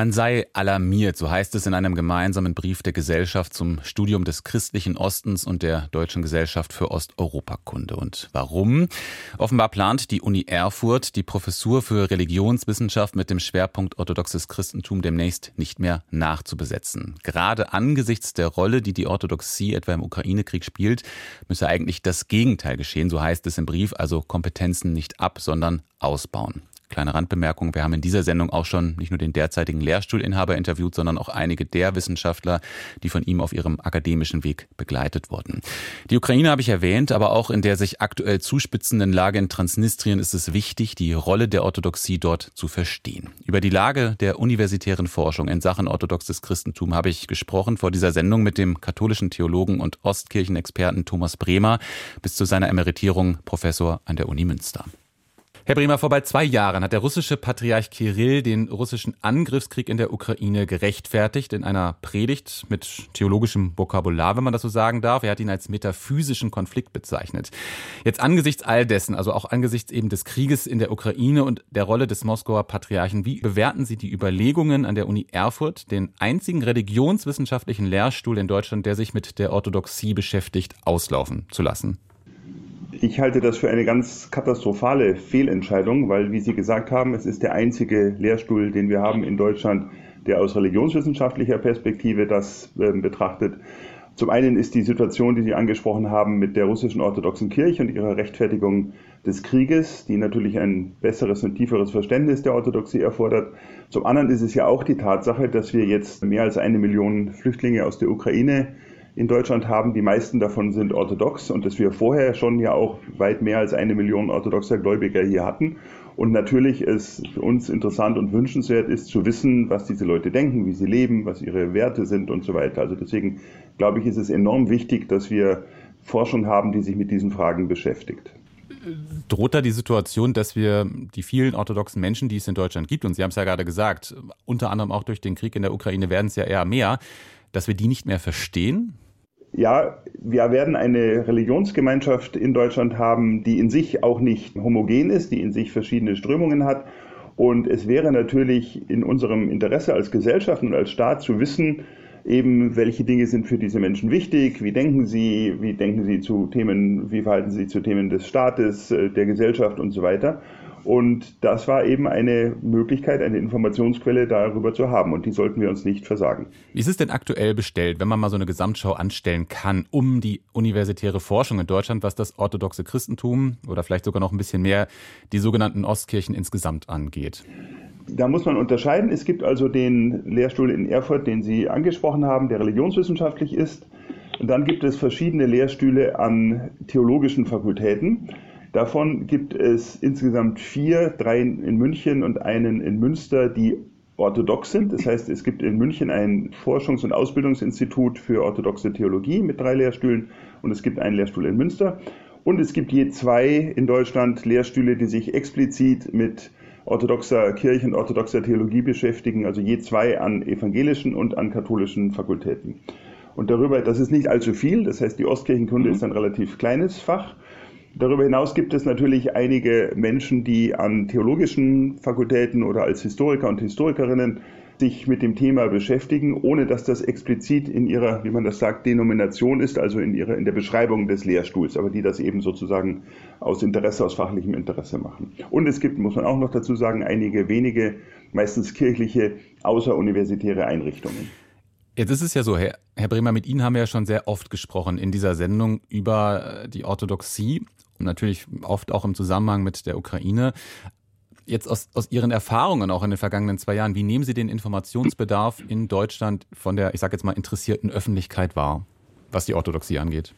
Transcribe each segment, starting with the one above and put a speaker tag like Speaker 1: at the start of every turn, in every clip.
Speaker 1: Man sei alarmiert, so heißt es in einem gemeinsamen Brief der Gesellschaft zum Studium des christlichen Ostens und der Deutschen Gesellschaft für Osteuropakunde. Und warum? Offenbar plant die Uni Erfurt die Professur für Religionswissenschaft mit dem Schwerpunkt orthodoxes Christentum demnächst nicht mehr nachzubesetzen. Gerade angesichts der Rolle, die die Orthodoxie etwa im Ukraine-Krieg spielt, müsse eigentlich das Gegenteil geschehen, so heißt es im Brief, also Kompetenzen nicht ab, sondern ausbauen. Kleine Randbemerkung, wir haben in dieser Sendung auch schon nicht nur den derzeitigen Lehrstuhlinhaber interviewt, sondern auch einige der Wissenschaftler, die von ihm auf ihrem akademischen Weg begleitet wurden. Die Ukraine habe ich erwähnt, aber auch in der sich aktuell zuspitzenden Lage in Transnistrien ist es wichtig, die Rolle der Orthodoxie dort zu verstehen. Über die Lage der universitären Forschung in Sachen orthodoxes Christentum habe ich gesprochen vor dieser Sendung mit dem katholischen Theologen und Ostkirchenexperten Thomas Bremer, bis zu seiner Emeritierung Professor an der Uni Münster. Herr Bremer, vor bald zwei Jahren hat der russische Patriarch Kirill den russischen Angriffskrieg in der Ukraine gerechtfertigt in einer Predigt mit theologischem Vokabular, wenn man das so sagen darf. Er hat ihn als metaphysischen Konflikt bezeichnet. Jetzt angesichts all dessen, also auch angesichts eben des Krieges in der Ukraine und der Rolle des Moskauer Patriarchen, wie bewerten Sie die Überlegungen an der Uni Erfurt, den einzigen religionswissenschaftlichen Lehrstuhl in Deutschland, der sich mit der Orthodoxie beschäftigt, auslaufen zu lassen?
Speaker 2: Ich halte das für eine ganz katastrophale Fehlentscheidung, weil, wie Sie gesagt haben, es ist der einzige Lehrstuhl, den wir haben in Deutschland, der aus religionswissenschaftlicher Perspektive das äh, betrachtet. Zum einen ist die Situation, die Sie angesprochen haben, mit der russischen orthodoxen Kirche und ihrer Rechtfertigung des Krieges, die natürlich ein besseres und tieferes Verständnis der Orthodoxie erfordert. Zum anderen ist es ja auch die Tatsache, dass wir jetzt mehr als eine Million Flüchtlinge aus der Ukraine in Deutschland haben. Die meisten davon sind orthodox und dass wir vorher schon ja auch weit mehr als eine Million orthodoxer Gläubiger hier hatten. Und natürlich ist für uns interessant und wünschenswert ist zu wissen, was diese Leute denken, wie sie leben, was ihre Werte sind und so weiter. Also deswegen glaube ich, ist es enorm wichtig, dass wir Forschung haben, die sich mit diesen Fragen beschäftigt.
Speaker 1: Droht da die Situation, dass wir die vielen orthodoxen Menschen, die es in Deutschland gibt, und Sie haben es ja gerade gesagt, unter anderem auch durch den Krieg in der Ukraine werden es ja eher mehr, dass wir die nicht mehr verstehen?
Speaker 2: Ja, wir werden eine Religionsgemeinschaft in Deutschland haben, die in sich auch nicht homogen ist, die in sich verschiedene Strömungen hat. Und es wäre natürlich in unserem Interesse als Gesellschaft und als Staat zu wissen, eben welche Dinge sind für diese Menschen wichtig, wie denken sie, wie denken sie zu Themen, wie verhalten sie zu Themen des Staates, äh, der Gesellschaft und so weiter. Und das war eben eine Möglichkeit, eine Informationsquelle darüber zu haben. Und die sollten wir uns nicht versagen.
Speaker 1: Wie ist es denn aktuell bestellt, wenn man mal so eine Gesamtschau anstellen kann, um die universitäre Forschung in Deutschland, was das orthodoxe Christentum oder vielleicht sogar noch ein bisschen mehr die sogenannten Ostkirchen insgesamt angeht?
Speaker 2: Da muss man unterscheiden. Es gibt also den Lehrstuhl in Erfurt, den Sie angesprochen haben, der religionswissenschaftlich ist. Und dann gibt es verschiedene Lehrstühle an theologischen Fakultäten. Davon gibt es insgesamt vier, drei in München und einen in Münster, die orthodox sind. Das heißt, es gibt in München ein Forschungs- und Ausbildungsinstitut für orthodoxe Theologie mit drei Lehrstühlen und es gibt einen Lehrstuhl in Münster. Und es gibt je zwei in Deutschland Lehrstühle, die sich explizit mit orthodoxer Kirche und orthodoxer Theologie beschäftigen, also je zwei an evangelischen und an katholischen Fakultäten. Und darüber, das ist nicht allzu viel, das heißt, die Ostkirchenkunde mhm. ist ein relativ kleines Fach. Darüber hinaus gibt es natürlich einige Menschen, die an theologischen Fakultäten oder als Historiker und Historikerinnen sich mit dem Thema beschäftigen, ohne dass das explizit in ihrer, wie man das sagt, Denomination ist, also in ihrer, in der Beschreibung des Lehrstuhls, aber die das eben sozusagen aus Interesse, aus fachlichem Interesse machen. Und es gibt, muss man auch noch dazu sagen, einige wenige, meistens kirchliche, außeruniversitäre Einrichtungen.
Speaker 1: Jetzt ist es ja so, Herr, Herr Bremer, mit Ihnen haben wir ja schon sehr oft gesprochen in dieser Sendung über die Orthodoxie natürlich oft auch im Zusammenhang mit der Ukraine. Jetzt aus, aus Ihren Erfahrungen auch in den vergangenen zwei Jahren, wie nehmen Sie den Informationsbedarf in Deutschland von der, ich sage jetzt mal, interessierten Öffentlichkeit wahr, was die Orthodoxie angeht?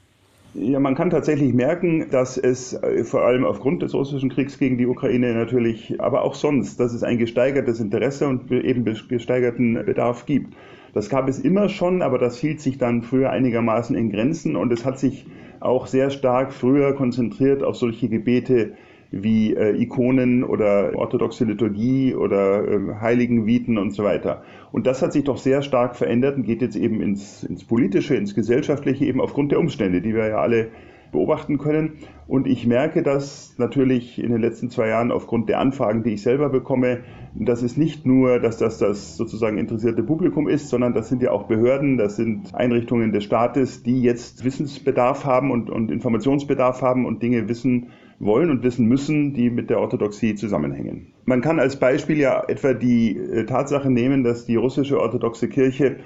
Speaker 2: Ja, man kann tatsächlich merken, dass es äh, vor allem aufgrund des russischen Kriegs gegen die Ukraine natürlich, aber auch sonst, dass es ein gesteigertes Interesse und eben gesteigerten Bedarf gibt. Das gab es immer schon, aber das hielt sich dann früher einigermaßen in Grenzen und es hat sich auch sehr stark früher konzentriert auf solche Gebete wie äh, Ikonen oder orthodoxe Liturgie oder äh, Heiligenviten und so weiter. Und das hat sich doch sehr stark verändert und geht jetzt eben ins, ins Politische, ins Gesellschaftliche, eben aufgrund der Umstände, die wir ja alle beobachten können. Und ich merke das natürlich in den letzten zwei Jahren aufgrund der Anfragen, die ich selber bekomme, dass es nicht nur, dass das das sozusagen interessierte Publikum ist, sondern das sind ja auch Behörden, das sind Einrichtungen des Staates, die jetzt Wissensbedarf haben und, und Informationsbedarf haben und Dinge wissen wollen und wissen müssen, die mit der Orthodoxie zusammenhängen. Man kann als Beispiel ja etwa die äh, Tatsache nehmen, dass die russische orthodoxe Kirche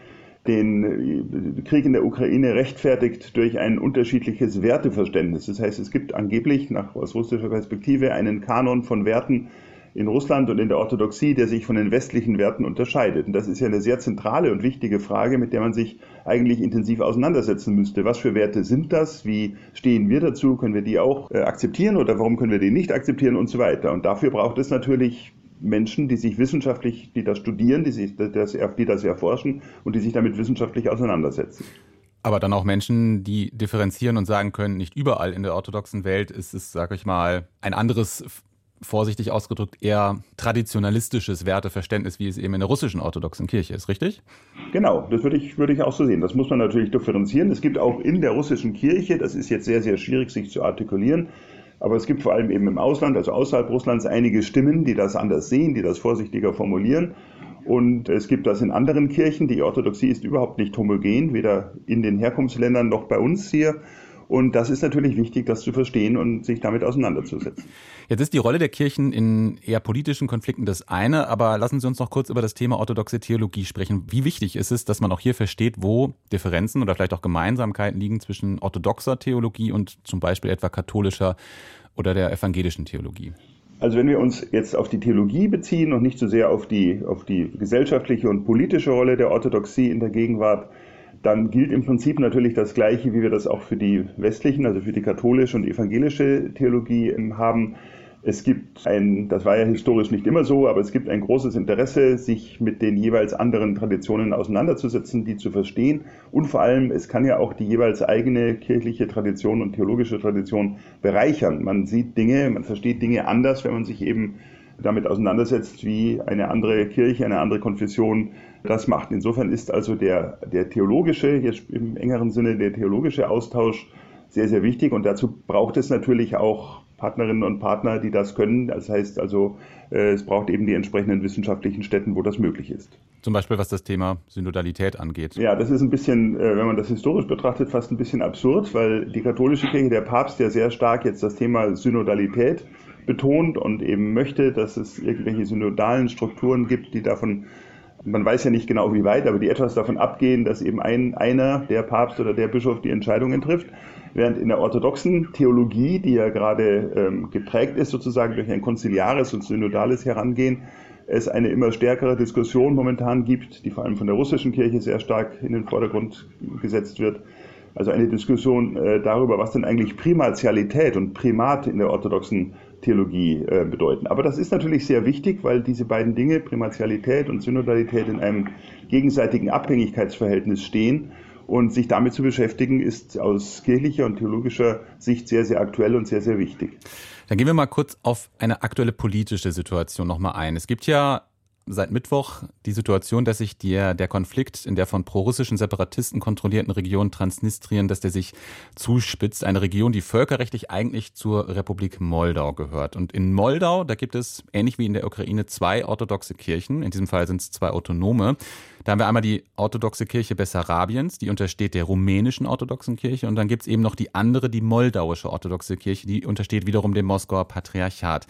Speaker 2: den äh, Krieg in der Ukraine rechtfertigt durch ein unterschiedliches Werteverständnis. Das heißt, es gibt angeblich nach aus russischer Perspektive einen Kanon von Werten in Russland und in der Orthodoxie, der sich von den westlichen Werten unterscheidet. Und das ist ja eine sehr zentrale und wichtige Frage, mit der man sich eigentlich intensiv auseinandersetzen müsste. Was für Werte sind das? Wie stehen wir dazu? Können wir die auch äh, akzeptieren oder warum können wir die nicht akzeptieren und so weiter? Und dafür braucht es natürlich Menschen, die sich wissenschaftlich, die das studieren, die, sich das, die das erforschen und die sich damit wissenschaftlich auseinandersetzen.
Speaker 1: Aber dann auch Menschen, die differenzieren und sagen können, nicht überall in der orthodoxen Welt ist es, sage ich mal, ein anderes vorsichtig ausgedrückt eher traditionalistisches Werteverständnis, wie es eben in der russischen orthodoxen Kirche ist, richtig?
Speaker 2: Genau, das würde ich, würde ich auch so sehen. Das muss man natürlich differenzieren. Es gibt auch in der russischen Kirche, das ist jetzt sehr, sehr schwierig, sich zu artikulieren, aber es gibt vor allem eben im Ausland, also außerhalb Russlands, einige Stimmen, die das anders sehen, die das vorsichtiger formulieren. Und es gibt das in anderen Kirchen. Die Orthodoxie ist überhaupt nicht homogen, weder in den Herkunftsländern noch bei uns hier. Und das ist natürlich wichtig, das zu verstehen und sich damit auseinanderzusetzen.
Speaker 1: Jetzt ist die Rolle der Kirchen in eher politischen Konflikten das eine, aber lassen Sie uns noch kurz über das Thema orthodoxe Theologie sprechen. Wie wichtig ist es, dass man auch hier versteht, wo Differenzen oder vielleicht auch Gemeinsamkeiten liegen zwischen orthodoxer Theologie und zum Beispiel etwa katholischer oder der evangelischen Theologie?
Speaker 2: Also wenn wir uns jetzt auf die Theologie beziehen und nicht so sehr auf die, auf die gesellschaftliche und politische Rolle der Orthodoxie in der Gegenwart, dann gilt im Prinzip natürlich das Gleiche, wie wir das auch für die westlichen, also für die katholische und evangelische Theologie ähm, haben. Es gibt ein, das war ja historisch nicht immer so, aber es gibt ein großes Interesse, sich mit den jeweils anderen Traditionen auseinanderzusetzen, die zu verstehen. Und vor allem, es kann ja auch die jeweils eigene kirchliche Tradition und theologische Tradition bereichern. Man sieht Dinge, man versteht Dinge anders, wenn man sich eben damit auseinandersetzt, wie eine andere Kirche, eine andere Konfession das macht. Insofern ist also der, der theologische, jetzt im engeren Sinne der theologische Austausch sehr, sehr wichtig und dazu braucht es natürlich auch Partnerinnen und Partner, die das können. Das heißt also, äh, es braucht eben die entsprechenden wissenschaftlichen Städten, wo das möglich ist.
Speaker 1: Zum Beispiel was das Thema Synodalität angeht.
Speaker 2: Ja, das ist ein bisschen, äh, wenn man das historisch betrachtet, fast ein bisschen absurd, weil die katholische Kirche, der Papst, ja sehr stark jetzt das Thema Synodalität betont und eben möchte, dass es irgendwelche synodalen Strukturen gibt, die davon man weiß ja nicht genau wie weit, aber die etwas davon abgehen, dass eben ein, einer, der Papst oder der Bischof, die Entscheidungen trifft. Während in der orthodoxen Theologie, die ja gerade ähm, geprägt ist sozusagen durch ein konziliares und synodales Herangehen, es eine immer stärkere Diskussion momentan gibt, die vor allem von der russischen Kirche sehr stark in den Vordergrund gesetzt wird. Also eine Diskussion äh, darüber, was denn eigentlich Primatialität und Primat in der orthodoxen Theologie äh, bedeuten. Aber das ist natürlich sehr wichtig, weil diese beiden Dinge, Primatialität und Synodalität, in einem gegenseitigen Abhängigkeitsverhältnis stehen. Und sich damit zu beschäftigen, ist aus kirchlicher und theologischer Sicht sehr, sehr aktuell und sehr, sehr wichtig.
Speaker 1: Dann gehen wir mal kurz auf eine aktuelle politische Situation nochmal ein. Es gibt ja seit Mittwoch die Situation, dass sich der, der Konflikt in der von prorussischen Separatisten kontrollierten Region Transnistrien, dass der sich zuspitzt. Eine Region, die völkerrechtlich eigentlich zur Republik Moldau gehört. Und in Moldau, da gibt es, ähnlich wie in der Ukraine, zwei orthodoxe Kirchen. In diesem Fall sind es zwei autonome. Da haben wir einmal die orthodoxe Kirche Bessarabiens, die untersteht der rumänischen orthodoxen Kirche. Und dann gibt es eben noch die andere, die moldauische orthodoxe Kirche, die untersteht wiederum dem Moskauer Patriarchat.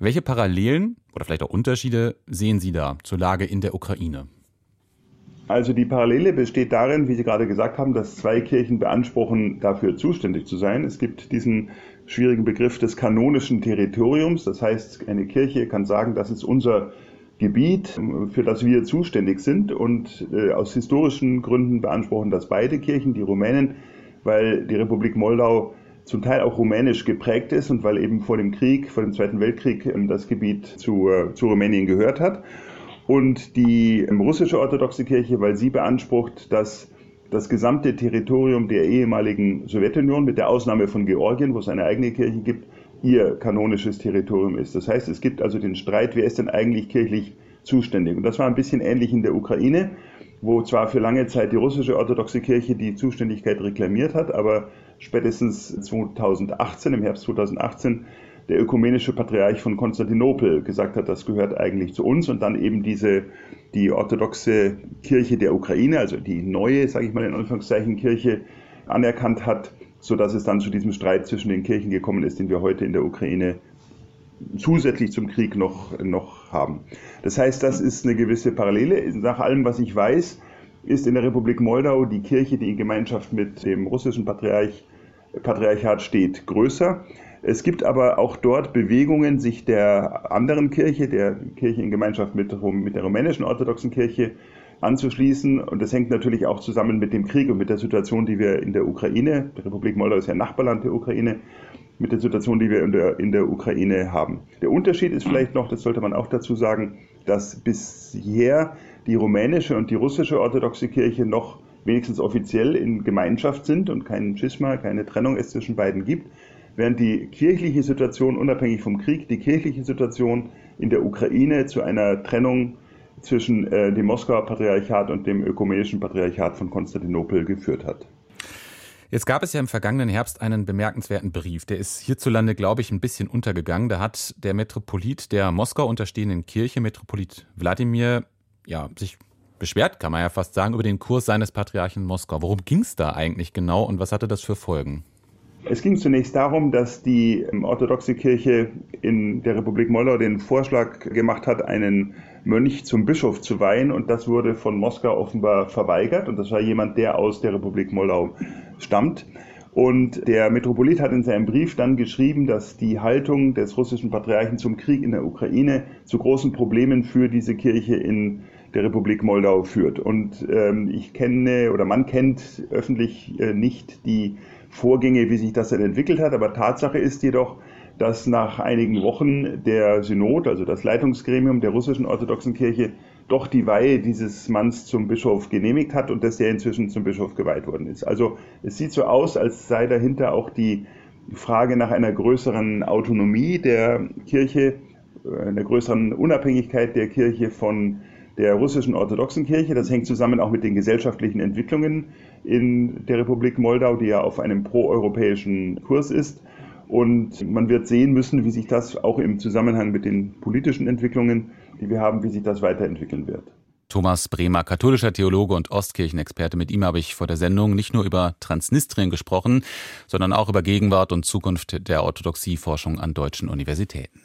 Speaker 1: Welche Parallelen oder vielleicht auch Unterschiede sehen Sie da zur Lage in der Ukraine?
Speaker 2: Also die Parallele besteht darin, wie Sie gerade gesagt haben, dass zwei Kirchen beanspruchen, dafür zuständig zu sein. Es gibt diesen schwierigen Begriff des kanonischen Territoriums. Das heißt, eine Kirche kann sagen, das ist unser Gebiet, für das wir zuständig sind. Und äh, aus historischen Gründen beanspruchen das beide Kirchen, die Rumänen, weil die Republik Moldau zum Teil auch rumänisch geprägt ist und weil eben vor dem Krieg, vor dem Zweiten Weltkrieg ähm, das Gebiet zu, äh, zu Rumänien gehört hat. Und die ähm, russische orthodoxe Kirche, weil sie beansprucht, dass das gesamte Territorium der ehemaligen Sowjetunion, mit der Ausnahme von Georgien, wo es eine eigene Kirche gibt, ihr kanonisches Territorium ist. Das heißt, es gibt also den Streit, wer ist denn eigentlich kirchlich zuständig? Und das war ein bisschen ähnlich in der Ukraine, wo zwar für lange Zeit die russische orthodoxe Kirche die Zuständigkeit reklamiert hat, aber spätestens 2018, im Herbst 2018, der ökumenische Patriarch von Konstantinopel gesagt hat, das gehört eigentlich zu uns und dann eben diese die orthodoxe Kirche der Ukraine, also die neue, sage ich mal in Anführungszeichen Kirche anerkannt hat, so dass es dann zu diesem Streit zwischen den Kirchen gekommen ist, den wir heute in der Ukraine zusätzlich zum Krieg noch, noch haben. Das heißt, das ist eine gewisse Parallele. Nach allem, was ich weiß, ist in der Republik Moldau die Kirche, die in Gemeinschaft mit dem russischen Patriarch, Patriarchat steht, größer. Es gibt aber auch dort Bewegungen, sich der anderen Kirche, der Kirche in Gemeinschaft mit, mit der rumänischen orthodoxen Kirche, anzuschließen. Und das hängt natürlich auch zusammen mit dem Krieg und mit der Situation, die wir in der Ukraine, die Republik Moldau ist ja Nachbarland der Ukraine, mit der Situation, die wir in der, in der Ukraine haben. Der Unterschied ist vielleicht noch, das sollte man auch dazu sagen, dass bisher die rumänische und die russische orthodoxe Kirche noch wenigstens offiziell in Gemeinschaft sind und kein Schisma, keine Trennung es zwischen beiden gibt, während die kirchliche Situation unabhängig vom Krieg, die kirchliche Situation in der Ukraine zu einer Trennung zwischen äh, dem Moskauer Patriarchat und dem ökumenischen Patriarchat von Konstantinopel geführt hat.
Speaker 1: Jetzt gab es ja im vergangenen Herbst einen bemerkenswerten Brief. Der ist hierzulande, glaube ich, ein bisschen untergegangen. Da hat der Metropolit der Moskau unterstehenden Kirche, Metropolit Wladimir, ja, sich beschwert, kann man ja fast sagen, über den Kurs seines Patriarchen Moskau. Worum ging es da eigentlich genau und was hatte das für Folgen?
Speaker 2: Es ging zunächst darum, dass die ähm, orthodoxe Kirche in der Republik Moldau den Vorschlag gemacht hat, einen Mönch zum Bischof zu weihen und das wurde von Moskau offenbar verweigert und das war jemand, der aus der Republik Moldau stammt. Und der Metropolit hat in seinem Brief dann geschrieben, dass die Haltung des russischen Patriarchen zum Krieg in der Ukraine zu großen Problemen für diese Kirche in der Republik Moldau führt. Und ähm, ich kenne oder man kennt öffentlich äh, nicht die Vorgänge, wie sich das dann entwickelt hat. Aber Tatsache ist jedoch, dass nach einigen Wochen der Synod, also das Leitungsgremium der russischen orthodoxen Kirche, doch die Weihe dieses Manns zum Bischof genehmigt hat und dass er inzwischen zum Bischof geweiht worden ist. Also es sieht so aus, als sei dahinter auch die Frage nach einer größeren Autonomie der Kirche, äh, einer größeren Unabhängigkeit der Kirche von der russischen orthodoxen Kirche. Das hängt zusammen auch mit den gesellschaftlichen Entwicklungen in der Republik Moldau, die ja auf einem proeuropäischen Kurs ist. Und man wird sehen müssen, wie sich das auch im Zusammenhang mit den politischen Entwicklungen, die wir haben, wie sich das weiterentwickeln wird.
Speaker 1: Thomas Bremer, katholischer Theologe und Ostkirchenexperte. Mit ihm habe ich vor der Sendung nicht nur über Transnistrien gesprochen, sondern auch über Gegenwart und Zukunft der Orthodoxieforschung an deutschen Universitäten.